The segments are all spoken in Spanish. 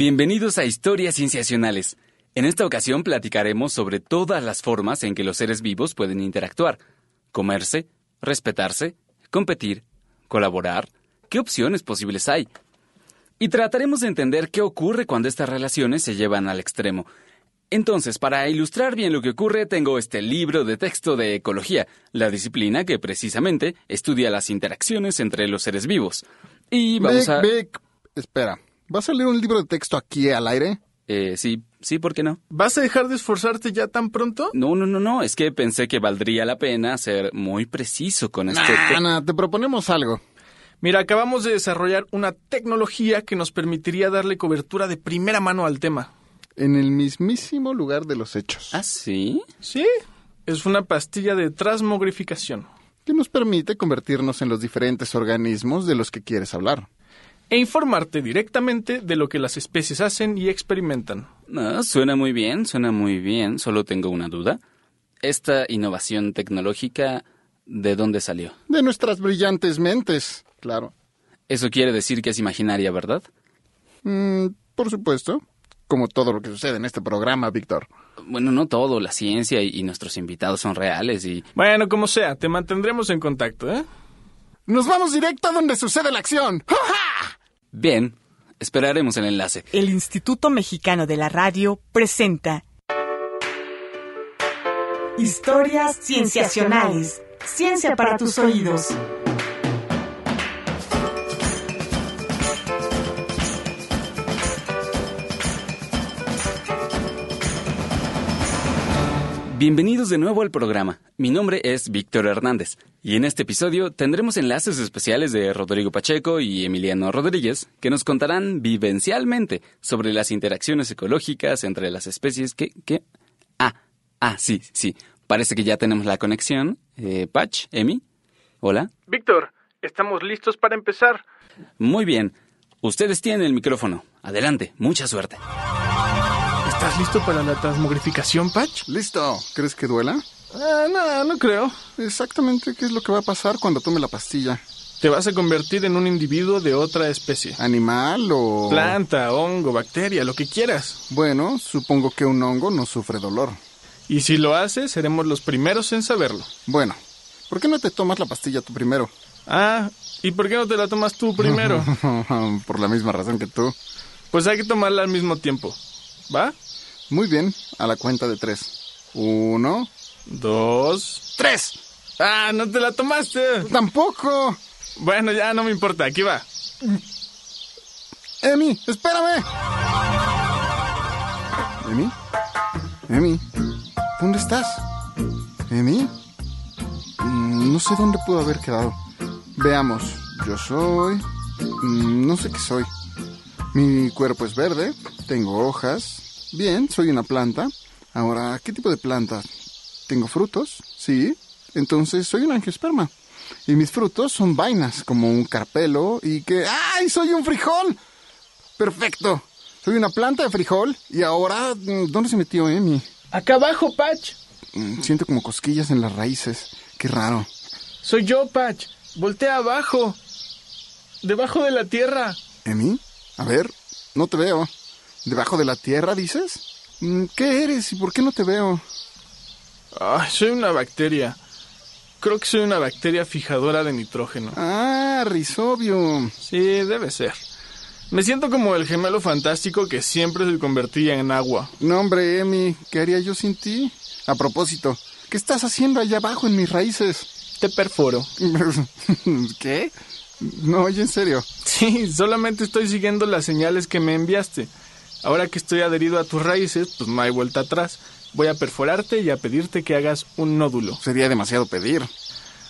Bienvenidos a Historias Cienciacionales. En esta ocasión platicaremos sobre todas las formas en que los seres vivos pueden interactuar, comerse, respetarse, competir, colaborar, qué opciones posibles hay. Y trataremos de entender qué ocurre cuando estas relaciones se llevan al extremo. Entonces, para ilustrar bien lo que ocurre, tengo este libro de texto de ecología, la disciplina que precisamente estudia las interacciones entre los seres vivos. Y vamos Vic, a... Vic, espera. ¿Vas a leer un libro de texto aquí al aire? Eh, sí, sí, ¿por qué no? ¿Vas a dejar de esforzarte ya tan pronto? No, no, no, no, es que pensé que valdría la pena ser muy preciso con este... te- Ana, te proponemos algo. Mira, acabamos de desarrollar una tecnología que nos permitiría darle cobertura de primera mano al tema. En el mismísimo lugar de los hechos. ¿Ah, sí? ¿Sí? Es una pastilla de transmogrificación. Que nos permite convertirnos en los diferentes organismos de los que quieres hablar. E informarte directamente de lo que las especies hacen y experimentan. Ah, suena muy bien, suena muy bien, solo tengo una duda. ¿Esta innovación tecnológica de dónde salió? De nuestras brillantes mentes, claro. Eso quiere decir que es imaginaria, ¿verdad? Mm, por supuesto. Como todo lo que sucede en este programa, Víctor. Bueno, no todo, la ciencia y, y nuestros invitados son reales y... Bueno, como sea, te mantendremos en contacto, ¿eh? ¡Nos vamos directo a donde sucede la acción! ¡Ja, ja! Bien, esperaremos el enlace. El Instituto Mexicano de la Radio presenta Historias Cienciacionales. Ciencia para tus oídos. Bienvenidos de nuevo al programa. Mi nombre es Víctor Hernández y en este episodio tendremos enlaces especiales de Rodrigo Pacheco y Emiliano Rodríguez que nos contarán vivencialmente sobre las interacciones ecológicas entre las especies que... que... Ah, ah, sí, sí. Parece que ya tenemos la conexión. Eh, Pach, Emi, hola. Víctor, estamos listos para empezar. Muy bien. Ustedes tienen el micrófono. Adelante, mucha suerte. ¿Estás listo para la transmogrificación, Patch? ¿Listo? ¿Crees que duela? Ah, no, no creo. Exactamente qué es lo que va a pasar cuando tome la pastilla. Te vas a convertir en un individuo de otra especie. ¿Animal o...? Planta, hongo, bacteria, lo que quieras. Bueno, supongo que un hongo no sufre dolor. Y si lo haces, seremos los primeros en saberlo. Bueno, ¿por qué no te tomas la pastilla tú primero? Ah, ¿y por qué no te la tomas tú primero? Por la misma razón que tú. Pues hay que tomarla al mismo tiempo. ¿Va? Muy bien, a la cuenta de tres. Uno, Dos. tres. Ah, no te la tomaste. Tampoco. Bueno, ya no me importa, aquí va. Emi, espérame. Emi, Emi, ¿dónde estás? Emi, Mm, no sé dónde pudo haber quedado. Veamos, yo soy... mm, No sé qué soy. Mi cuerpo es verde, tengo hojas. Bien, soy una planta. Ahora, ¿qué tipo de planta? ¿Tengo frutos? Sí. Entonces soy un angiosperma. Y mis frutos son vainas, como un carpelo y que... ¡Ay, soy un frijol! Perfecto. Soy una planta de frijol y ahora... mm, ¿Dónde se metió Emi? Acá abajo, Patch. Mm, Siento como cosquillas en las raíces. Qué raro. Soy yo, Patch. Voltea abajo. Debajo de la tierra. ¿Emi? A ver, no te veo. ¿Debajo de la tierra, dices? Mm, ¿Qué eres y por qué no te veo? Ay, soy una bacteria. Creo que soy una bacteria fijadora de nitrógeno. Ah, Rhizobium. Sí, debe ser. Me siento como el gemelo fantástico que siempre se convertía en agua. No, hombre, Emi, ¿qué haría yo sin ti? A propósito, ¿qué estás haciendo allá abajo en mis raíces? Te perforo. ¿Qué? No, oye, en serio. Sí, solamente estoy siguiendo las señales que me enviaste. Ahora que estoy adherido a tus raíces, pues no hay vuelta atrás. Voy a perforarte y a pedirte que hagas un nódulo. Sería demasiado pedir.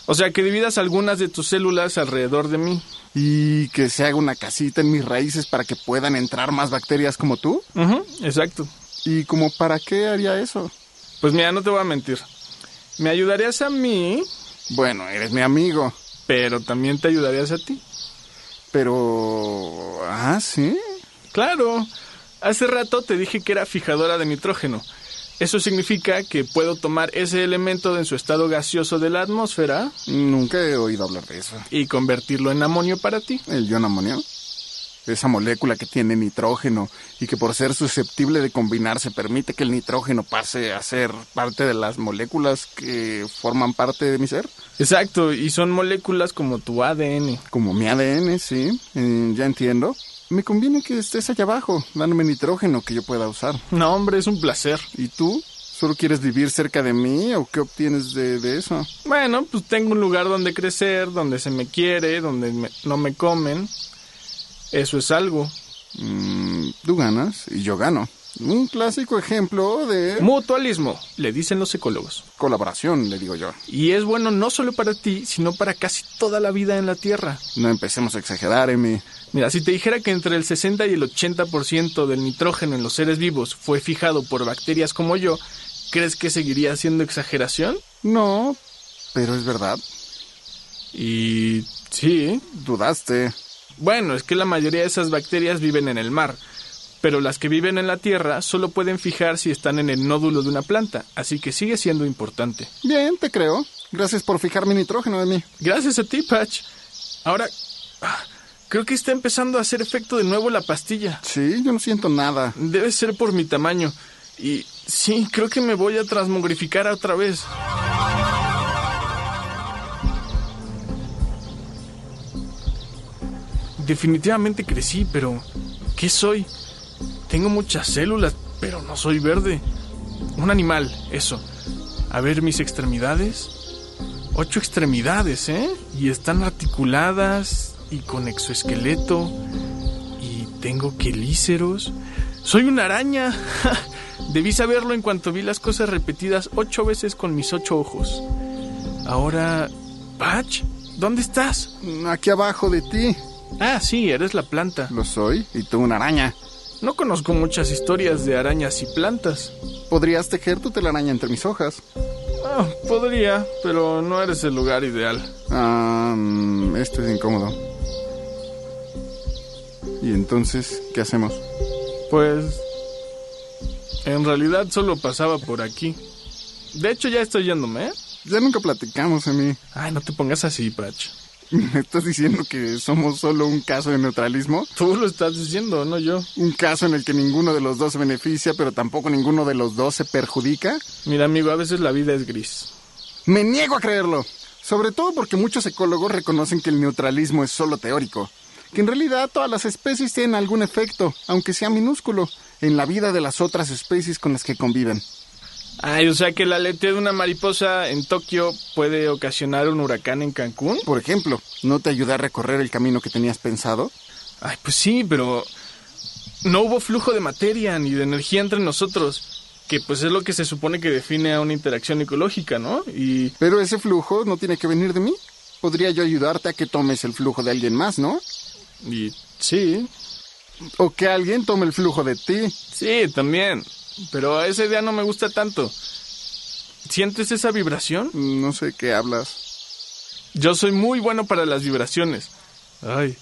O sea, que dividas algunas de tus células alrededor de mí. Y que se haga una casita en mis raíces para que puedan entrar más bacterias como tú. Ujú, exacto. ¿Y como para qué haría eso? Pues mira, no te voy a mentir. Me ayudarías a mí, Bueno, eres mi amigo. pero también te ayudarías a ti. Pero... Ah, sí. Claro. Hace rato te dije que era fijadora de nitrógeno. Eso significa que puedo tomar ese elemento en su estado gaseoso de la atmósfera Nunca he oído hablar de eso. y convertirlo en amonio para ti. ¿El ion amonio? esa molécula que tiene nitrógeno y que por ser susceptible de combinarse permite que el nitrógeno pase a ser parte de las moléculas que forman parte de mi ser. Exacto, y son moléculas como tu ADN. Como mi ADN, sí, eh, ya entiendo. Me conviene que estés allá abajo, dándome nitrógeno que yo pueda usar. No, hombre, es un placer. ¿Y tú? ¿Solo quieres vivir cerca de mí o qué obtienes de, de eso? Bueno, pues tengo un lugar donde crecer, donde se me quiere, donde me- no me comen. Eso es algo. Mm, tú ganas y yo gano. Un clásico ejemplo de Mutualismo, le dicen los ecólogos. colaboración, le digo yo. Y es bueno no solo para ti, sino para casi toda la vida en la Tierra. No empecemos a exagerar, Emi. Mira, si te dijera que entre el 60 y el 80% del nitrógeno en los seres vivos fue fijado por bacterias como yo, ¿crees que seguiría siendo exageración? No, pero es verdad. Y sí. Dudaste. Bueno, es que la mayoría de esas bacterias viven en el mar, pero las que viven en la Tierra solo pueden fijar si están en el nódulo de una planta, así que sigue siendo importante. Bien, te creo. Gracias por fijar mi nitrógeno, Emi. Gracias a ti, Patch. Ahora, ah, creo que está empezando a hacer efecto de nuevo la pastilla. Sí, yo no siento nada. Debe ser por mi tamaño. Y sí, creo que me voy a transmogrificar otra vez. Definitivamente crecí, pero ¿qué soy? Tengo muchas células, pero no soy verde. Un animal, eso. A ver mis extremidades. Ocho extremidades, ¿eh? Y están articuladas y con exoesqueleto. Y tengo quelíceros. Soy una araña. Debí saberlo en cuanto vi las cosas repetidas ocho veces con mis ocho ojos. Ahora, Patch, ¿dónde estás? Aquí abajo de ti. Ah, sí, eres la planta. Lo soy, y tú una araña. No conozco muchas historias de arañas y plantas. Podrías tejer tu telaraña entre mis hojas. Ah, podría, pero no eres el lugar ideal. Ah, mm, esto es incómodo. ¿Y entonces qué hacemos? Pues... En realidad solo pasaba por aquí. De hecho, ya estoy yéndome, ¿eh? Ya nunca platicamos, Emi. Ay, no te pongas así, Patch. ¿Me estás diciendo que somos solo un caso de neutralismo? Tú lo estás diciendo, no yo. ¿Un caso en el que ninguno de los dos se beneficia, pero tampoco ninguno de los dos se perjudica? Mira, amigo, a veces la vida es gris. Me niego a creerlo. Sobre todo porque muchos ecólogos reconocen que el neutralismo es solo teórico. Que en realidad todas las especies tienen algún efecto, aunque sea minúsculo, en la vida de las otras especies con las que conviven. Ay, o sea que el aleteo de una mariposa en Tokio puede ocasionar un huracán en Cancún. Por ejemplo, ¿no te ayuda a recorrer el camino que tenías pensado? Ay, pues sí, pero no hubo flujo de materia ni de energía entre nosotros, que pues es lo que se supone que define a una interacción ecológica, ¿no? Y Pero ese flujo no tiene que venir de mí. Podría yo ayudarte a que tomes el flujo de alguien más, ¿no? y sí, O que alguien tome el flujo de ti. sí, también. Pero esa idea no me gusta tanto. ¿Sientes esa vibración? No sé qué hablas. Yo soy muy bueno para las vibraciones. Ay,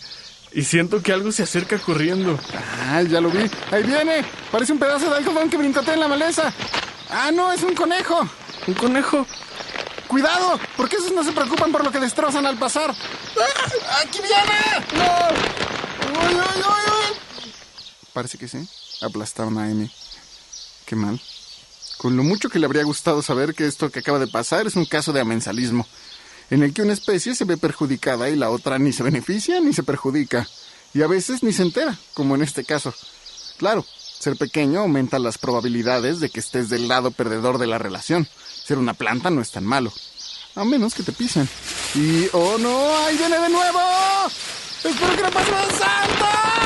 y siento que algo se acerca corriendo. Ah, ya lo vi. Ahí viene. Parece un pedazo de algodón que brincotea en la maleza. Ah, no, es un conejo. ¿Un conejo? Cuidado, porque esos no se preocupan por lo que destrozan al pasar. ¡Ah! ¡Aquí viene! ¡No! ¡Uy, uy, uy, uy! Parece que sí. Aplastaron a Amy. Qué mal. Con lo mucho que le habría gustado saber que esto que acaba de pasar es un caso de amensalismo, en el que una especie se ve perjudicada y la otra ni se beneficia ni se perjudica, y a veces ni se entera, como en este caso. Claro, ser pequeño aumenta las probabilidades de que estés del lado perdedor de la relación. Ser una planta no es tan malo, a menos que te pisen. Y, oh no, ahí viene de nuevo. Espero que no pase santo.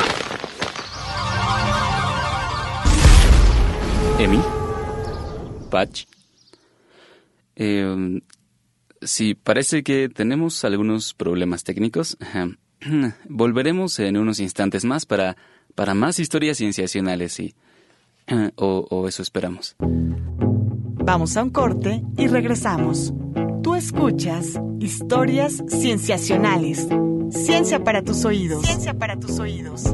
Emi. Patch. Eh, sí, parece que tenemos algunos problemas técnicos. Volveremos en unos instantes más para, para más historias cienciacionales y... O, o eso esperamos. Vamos a un corte y regresamos. Tú escuchas historias cienciacionales. Ciencia para tus oídos. Ciencia para tus oídos.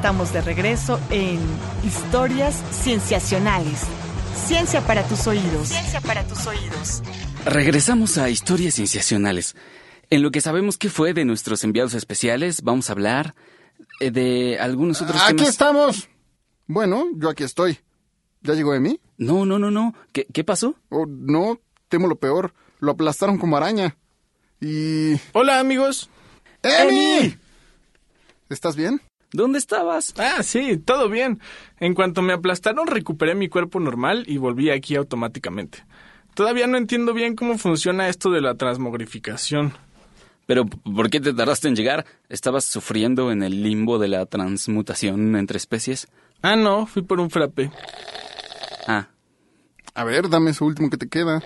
Estamos de regreso en Historias Cienciacionales. Ciencia para tus oídos. Ciencia para tus oídos. Regresamos a historias cienciacionales. En lo que sabemos que fue de nuestros enviados especiales, vamos a hablar eh, de algunos otros Aquí temas. estamos. Bueno, yo aquí estoy. ¿Ya llegó Emi? No, no, no, no. ¿Qué, qué pasó? Oh, no, temo lo peor. Lo aplastaron como araña. Y... Hola amigos. ¡Emi! ¿Estás bien? ¿Dónde estabas? Ah, sí, todo bien. En cuanto me aplastaron, recuperé mi cuerpo normal y volví aquí automáticamente. Todavía no entiendo bien cómo funciona esto de la transmogrificación. Pero, ¿por qué te tardaste en llegar? ¿Estabas sufriendo en el limbo de la transmutación entre especies? Ah, no, fui por un frappe. Ah, A ver, dame eso último que te queda.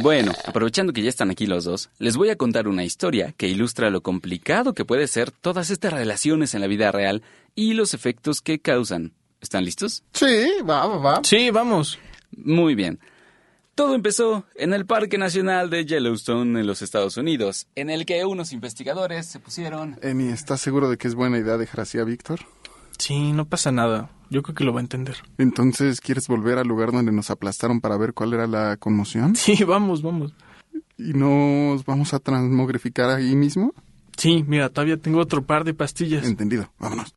Bueno, aprovechando que ya están aquí los dos, les voy a contar una historia que ilustra lo complicado que puede ser todas estas relaciones en la vida real y los efectos que causan. ¿Están listos? Sí, va, va, va. Sí, vamos. Muy bien. Todo empezó en el Parque Nacional de Yellowstone en los Estados Unidos, en el que unos investigadores se pusieron... Emi, ¿estás seguro de que es buena idea dejar así a Víctor? Sí, no pasa nada. Yo creo que lo va a entender. Entonces, ¿quieres volver al lugar donde nos aplastaron para ver cuál era la conmoción? Sí, vamos, vamos. ¿Y nos vamos a transmogrificar ahí mismo? Sí, mira, todavía tengo otro par de pastillas. Entendido, vámonos.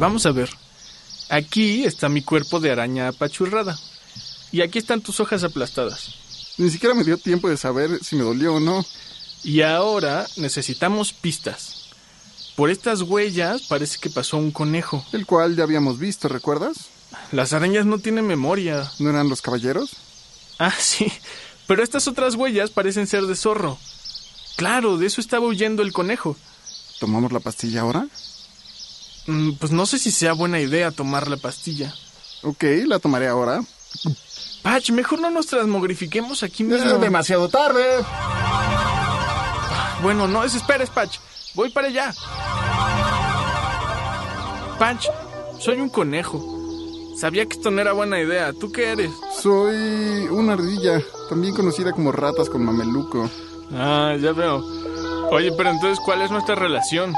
Vamos a ver. Aquí está mi cuerpo de araña apachurrada. Y aquí están tus hojas aplastadas. Ni siquiera me dio tiempo de saber si me dolió o no. Y ahora necesitamos pistas. Por estas huellas parece que pasó un conejo. El cual ya habíamos visto, ¿recuerdas? Las arañas no tienen memoria. ¿No eran los caballeros? Ah, sí. Pero estas otras huellas parecen ser de zorro. Claro, de eso estaba huyendo el conejo. ¿Tomamos la pastilla ahora? Mm, Pues no sé si sea buena idea tomar la pastilla. Ok, la tomaré ahora. Patch, mejor no nos transmogrifiquemos aquí mismo. Es demasiado tarde. Bueno, no desesperes, Patch. Voy para allá. Patch, soy un conejo. Sabía que esto no era buena idea. ¿Tú qué eres? Soy una ardilla, también conocida como ratas con mameluco. Ah, ya veo. Oye, pero entonces, ¿cuál es nuestra relación?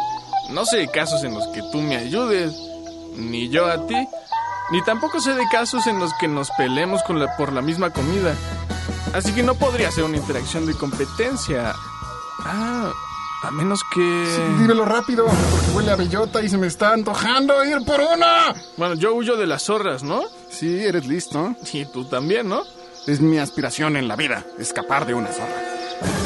No sé de casos en los que tú me ayudes, ni yo a ti, ni tampoco sé de casos en los que nos peleemos con la, por la misma comida. Así que no podría ser una interacción de competencia. Ah, a menos que... Dímelo rápido, porque huele a bellota y se me está antojando ir por una. Bueno, yo huyo de las zorras, ¿no? Sí, eres listo. Y tú también, ¿no? Es mi aspiración en la vida, escapar de una zorra.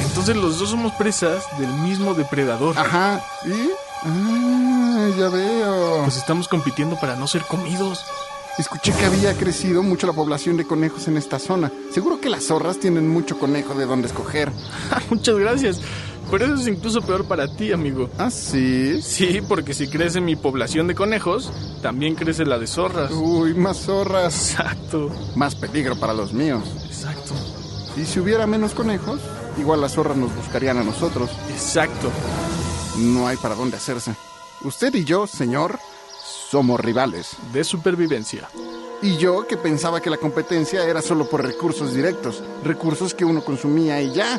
Entonces los dos somos presas del mismo depredador. Ajá, ¿y? Ah, ya veo. Pues estamos compitiendo para no ser comidos. Escuché que había crecido mucho la población de conejos en esta zona. Seguro que las zorras tienen mucho conejo de dónde escoger. Muchas gracias. Pero eso es incluso peor para ti, amigo. ¿Ah, sí? Sí, porque si crece mi población de conejos, también crece la de zorras. Uy, más zorras. Exacto, Más peligro para los míos. exacto, Y si hubiera menos conejos, igual las zorras nos buscarían a nosotros. exacto. No hay para dónde hacerse. Usted y yo, señor, somos rivales. De supervivencia. Y yo que pensaba que la competencia era solo por recursos directos, recursos que uno consumía y ya.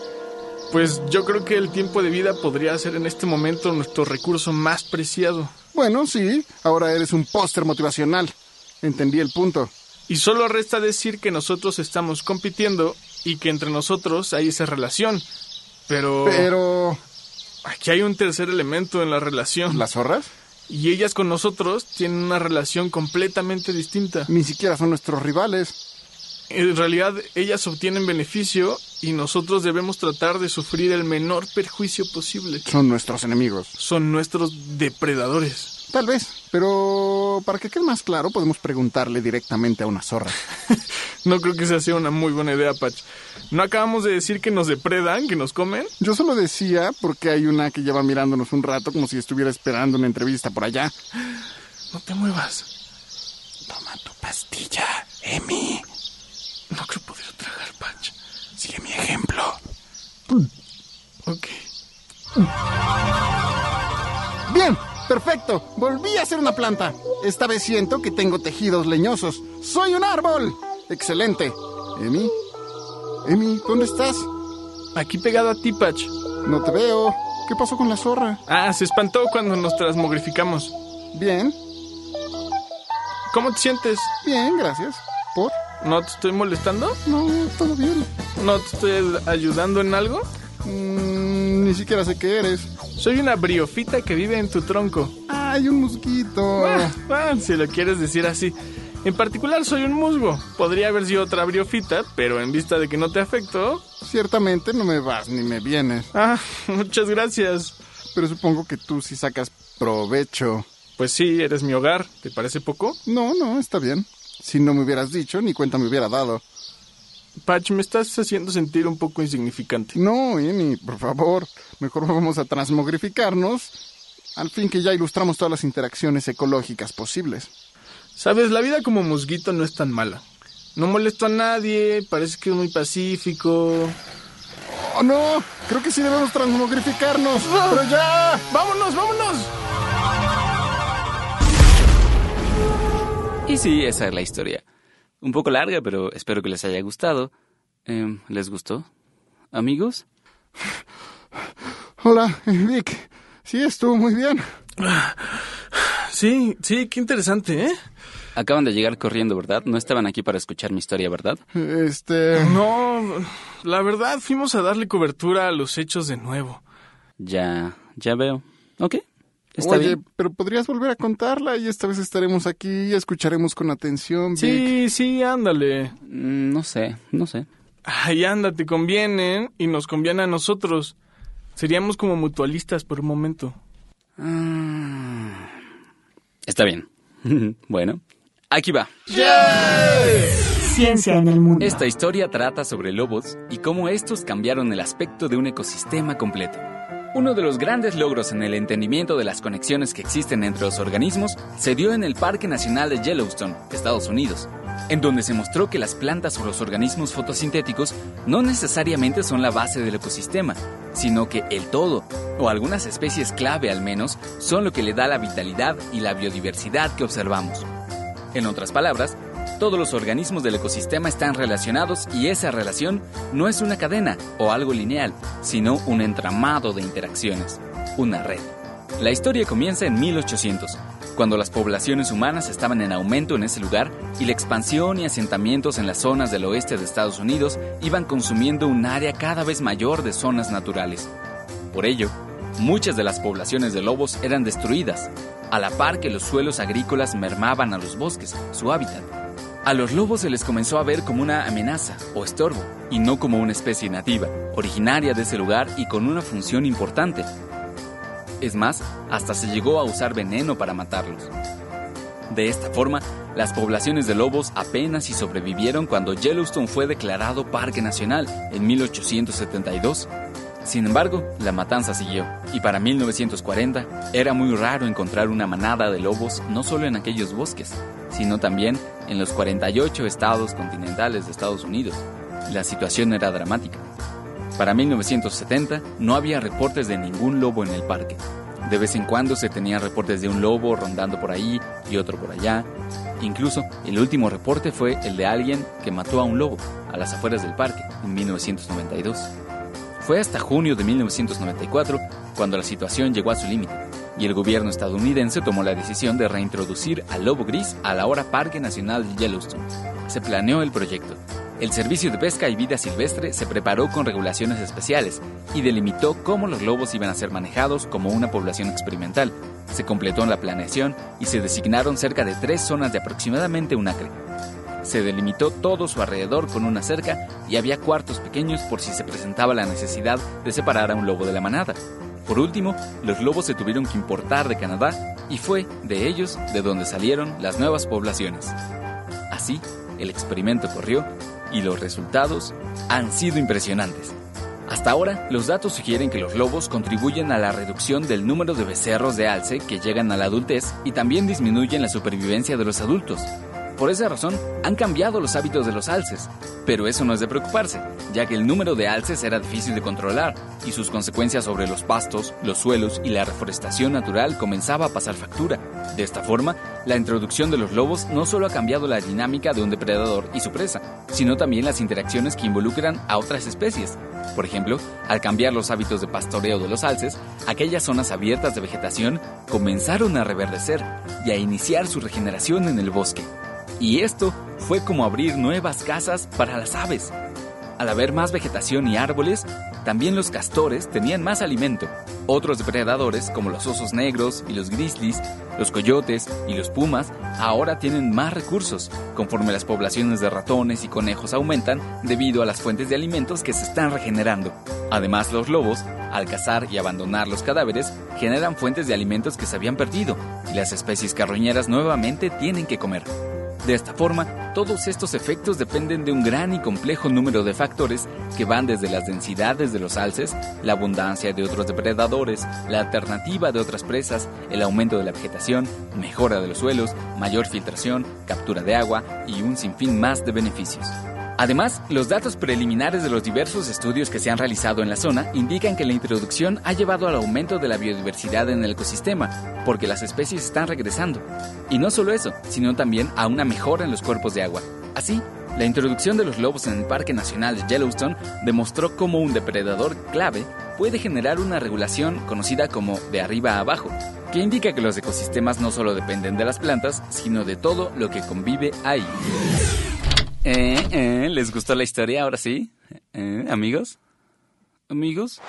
Pues yo creo que el tiempo de vida podría ser en este momento nuestro recurso más preciado. Bueno, sí, ahora eres un póster motivacional. Entendí el punto. Y solo resta decir que nosotros estamos compitiendo y que entre nosotros hay esa relación. Pero... Pero... Aquí hay un tercer elemento en la relación. ¿Las zorras? Y ellas con nosotros tienen una relación completamente distinta. Ni siquiera son nuestros rivales. En realidad, ellas obtienen beneficio y nosotros debemos tratar de sufrir el menor perjuicio posible. Son nuestros enemigos. Son nuestros depredadores. Tal vez, pero para que quede más claro, podemos preguntarle directamente a una zorra. No creo que sea una muy buena idea, Patch. ¿No acabamos de decir que nos depredan, que nos comen? Yo solo decía porque hay una que lleva mirándonos un rato como si estuviera esperando una entrevista por allá. No te muevas. Toma tu pastilla, Emi. No creo poder tragar, Patch. Sigue mi ejemplo. Ok. Bien, perfecto. Volví a ser una planta. Esta vez siento que tengo tejidos leñosos. ¡Soy un árbol! Excelente. Emi. Emi, ¿dónde estás? Aquí pegado a ti, Patch. No te veo. ¿Qué pasó con la zorra? Ah, se espantó cuando nos transmogrificamos. Bien. ¿Cómo te sientes? Bien, gracias. ¿Por? ¿No te estoy molestando? No, todo bien. ¿No te estoy ayudando en algo? Mm, ni siquiera sé qué eres. Soy una briofita que vive en tu tronco. ¡Ay, un mosquito! Ah, ah, si lo quieres decir así. En particular soy un musgo. Podría haber sido otra briofita, pero en vista de que no te afecto... Ciertamente no me vas ni me vienes. Ah, muchas gracias. Pero supongo que tú sí sacas provecho. Pues sí, eres mi hogar. ¿Te parece poco? No, no, está bien. Si no me hubieras dicho, ni cuenta me hubiera dado. Patch, me estás haciendo sentir un poco insignificante. No, Amy, por favor. Mejor vamos a transmogrificarnos. Al fin que ya ilustramos todas las interacciones ecológicas posibles. Sabes, la vida como musguito no es tan mala. No molesto a nadie, parece que es muy pacífico. ¡Oh, no! Creo que sí debemos transmogrificarnos. ¡Pero ya! ¡Vámonos, vámonos! Y sí, esa es la historia. Un poco larga, pero espero que les haya gustado. Eh, ¿Les gustó? ¿Amigos? Hola, Vic. Sí, estuvo muy bien. Sí, sí, qué interesante, ¿eh? Acaban de llegar corriendo, ¿verdad? No estaban aquí para escuchar mi historia, ¿verdad? Este... No, la verdad fuimos a darle cobertura a los hechos de nuevo. Ya, ya veo. Ok, está Oye, bien. pero podrías volver a contarla y esta vez estaremos aquí y escucharemos con atención, Vic. Sí, sí, ándale. Mm, No sé, no sé. Ay, anda, te convienen y nos conviene a nosotros. Seríamos como mutualistas por un momento. Ah, Está bien. bueno, aquí va. Ciencia en el mundo. Esta historia trata sobre lobos y cómo estos cambiaron el aspecto de un ecosistema completo. Uno de los grandes logros en el entendimiento de las conexiones que existen entre los organismos se dio en el Parque Nacional de Yellowstone, Estados Unidos, en donde se mostró que las plantas o los organismos fotosintéticos no necesariamente son la base del ecosistema, sino que el todo, o algunas especies clave al menos, son lo que le da la vitalidad y la biodiversidad que observamos. En otras palabras, todos los organismos del ecosistema están relacionados y esa relación no es una cadena o algo lineal, sino un entramado de interacciones, una red. La historia comienza en 1800, cuando las poblaciones humanas estaban en aumento en ese lugar y la expansión y asentamientos en las zonas del oeste de Estados Unidos iban consumiendo un área cada vez mayor de zonas naturales. Por ello, muchas de las poblaciones de lobos eran destruidas, a la par que los suelos agrícolas mermaban a los bosques, su hábitat. A los lobos se les comenzó a ver como una amenaza o estorbo, y no como una especie nativa, originaria de ese lugar y con una función importante. Es más, hasta se llegó a usar veneno para matarlos. De esta forma, las poblaciones de lobos apenas si sobrevivieron cuando Yellowstone fue declarado Parque Nacional en 1872. Sin embargo, la matanza siguió, y para 1940 era muy raro encontrar una manada de lobos no solo en aquellos bosques, sino también en los 48 estados continentales de Estados Unidos. La situación era dramática. Para 1970 no había reportes de ningún lobo en el parque. De vez en cuando se tenían reportes de un lobo rondando por ahí y otro por allá. Incluso el último reporte fue el de alguien que mató a un lobo a las afueras del parque en 1992. Fue hasta junio de 1994 cuando la situación llegó a su límite y el gobierno estadounidense tomó la decisión de reintroducir al lobo gris al ahora Parque Nacional Yellowstone. Se planeó el proyecto. El Servicio de Pesca y Vida Silvestre se preparó con regulaciones especiales y delimitó cómo los lobos iban a ser manejados como una población experimental. Se completó la planeación y se designaron cerca de tres zonas de aproximadamente un acre. Se delimitó todo su alrededor con una cerca y había cuartos pequeños por si se presentaba la necesidad de separar a un lobo de la manada. Por último, los lobos se tuvieron que importar de Canadá y fue de ellos de donde salieron las nuevas poblaciones. Así, el experimento corrió y los resultados han sido impresionantes. Hasta ahora, los datos sugieren que los lobos contribuyen a la reducción del número de becerros de alce que llegan a la adultez y también disminuyen la supervivencia de los adultos. Por esa razón, han cambiado los hábitos de los alces. Pero eso no es de preocuparse, ya que el número de alces era difícil de controlar y sus consecuencias sobre los pastos, los suelos y la reforestación natural comenzaba a pasar factura. De esta forma, la introducción de los lobos no solo ha cambiado la dinámica de un depredador y su presa, sino también las interacciones que involucran a otras especies. Por ejemplo, al cambiar los hábitos de pastoreo de los alces, aquellas zonas abiertas de vegetación comenzaron a reverdecer y a iniciar su regeneración en el bosque. Y esto fue como abrir nuevas casas para las aves. Al haber más vegetación y árboles, también los castores tenían más alimento. Otros depredadores, como los osos negros y los grizzlies, los coyotes y los pumas, ahora tienen más recursos, conforme las poblaciones de ratones y conejos aumentan debido a las fuentes de alimentos que se están regenerando. Además, los lobos, al cazar y abandonar los cadáveres, generan fuentes de alimentos que se habían perdido, y las especies carroñeras nuevamente tienen que comer. De esta forma, todos estos efectos dependen de un gran y complejo número de factores que van desde las densidades de los alces, la abundancia de otros depredadores, la alternativa de otras presas, el aumento de la vegetación, mejora de los suelos, mayor filtración, captura de agua y un sinfín más de beneficios. Además, los datos preliminares de los diversos estudios que se han realizado en la zona indican que la introducción ha llevado al aumento de la biodiversidad en el ecosistema, porque las especies están regresando. Y no solo eso, sino también a una mejora en los cuerpos de agua. Así, la introducción de los lobos en el Parque Nacional Yellowstone demostró cómo un depredador clave puede generar una regulación conocida como de arriba a abajo, que indica que los ecosistemas no solo dependen de las plantas, sino de todo lo que convive ahí. Eh, eh, ¿Les gustó la historia ahora sí? Eh, ¿Amigos? ¿Amigos?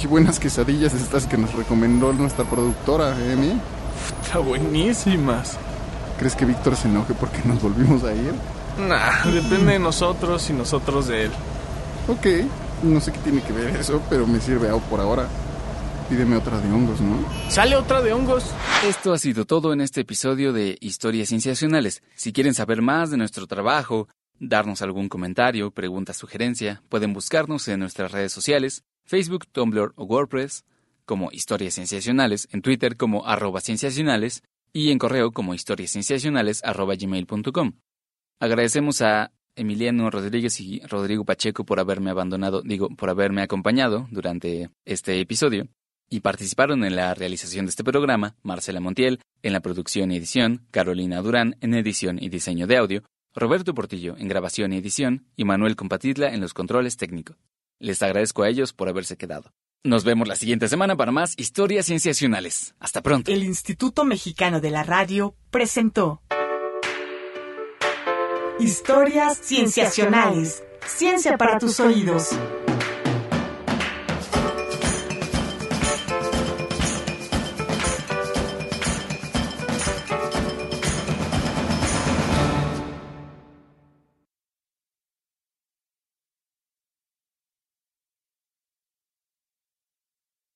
Qué buenas quesadillas estas que nos recomendó nuestra productora, ¿eh, Emi? Está buenísimas. ¿Crees que Víctor se enoje porque nos volvimos a ir? Nah, depende de nosotros y nosotros de él. Ok, no sé qué tiene que ver eso, pero me sirve algo por ahora. Pídeme otra de hongos, ¿no? Sale otra de hongos. Esto ha sido todo en este episodio de Historias Cienciacionales. Si quieren saber más de nuestro trabajo, darnos algún comentario, pregunta, sugerencia, pueden buscarnos en nuestras redes sociales, Facebook, Tumblr o WordPress, como Historias Cienciacionales, en Twitter como arroba cienciacionales y en correo como historiascienciacionales arroba gmail.com. Agradecemos a Emiliano Rodríguez y Rodrigo Pacheco por haberme abandonado, digo, por haberme acompañado durante este episodio y participaron en la realización de este programa Marcela Montiel en la producción y edición, Carolina Durán en edición y diseño de audio, Roberto Portillo en grabación y edición y Manuel Compatidla en los controles técnicos. Les agradezco a ellos por haberse quedado. Nos vemos la siguiente semana para más historias cienciacionales. Hasta pronto. El Instituto Mexicano de la Radio presentó Historias Cienciacionales. Ciencia para tus oídos.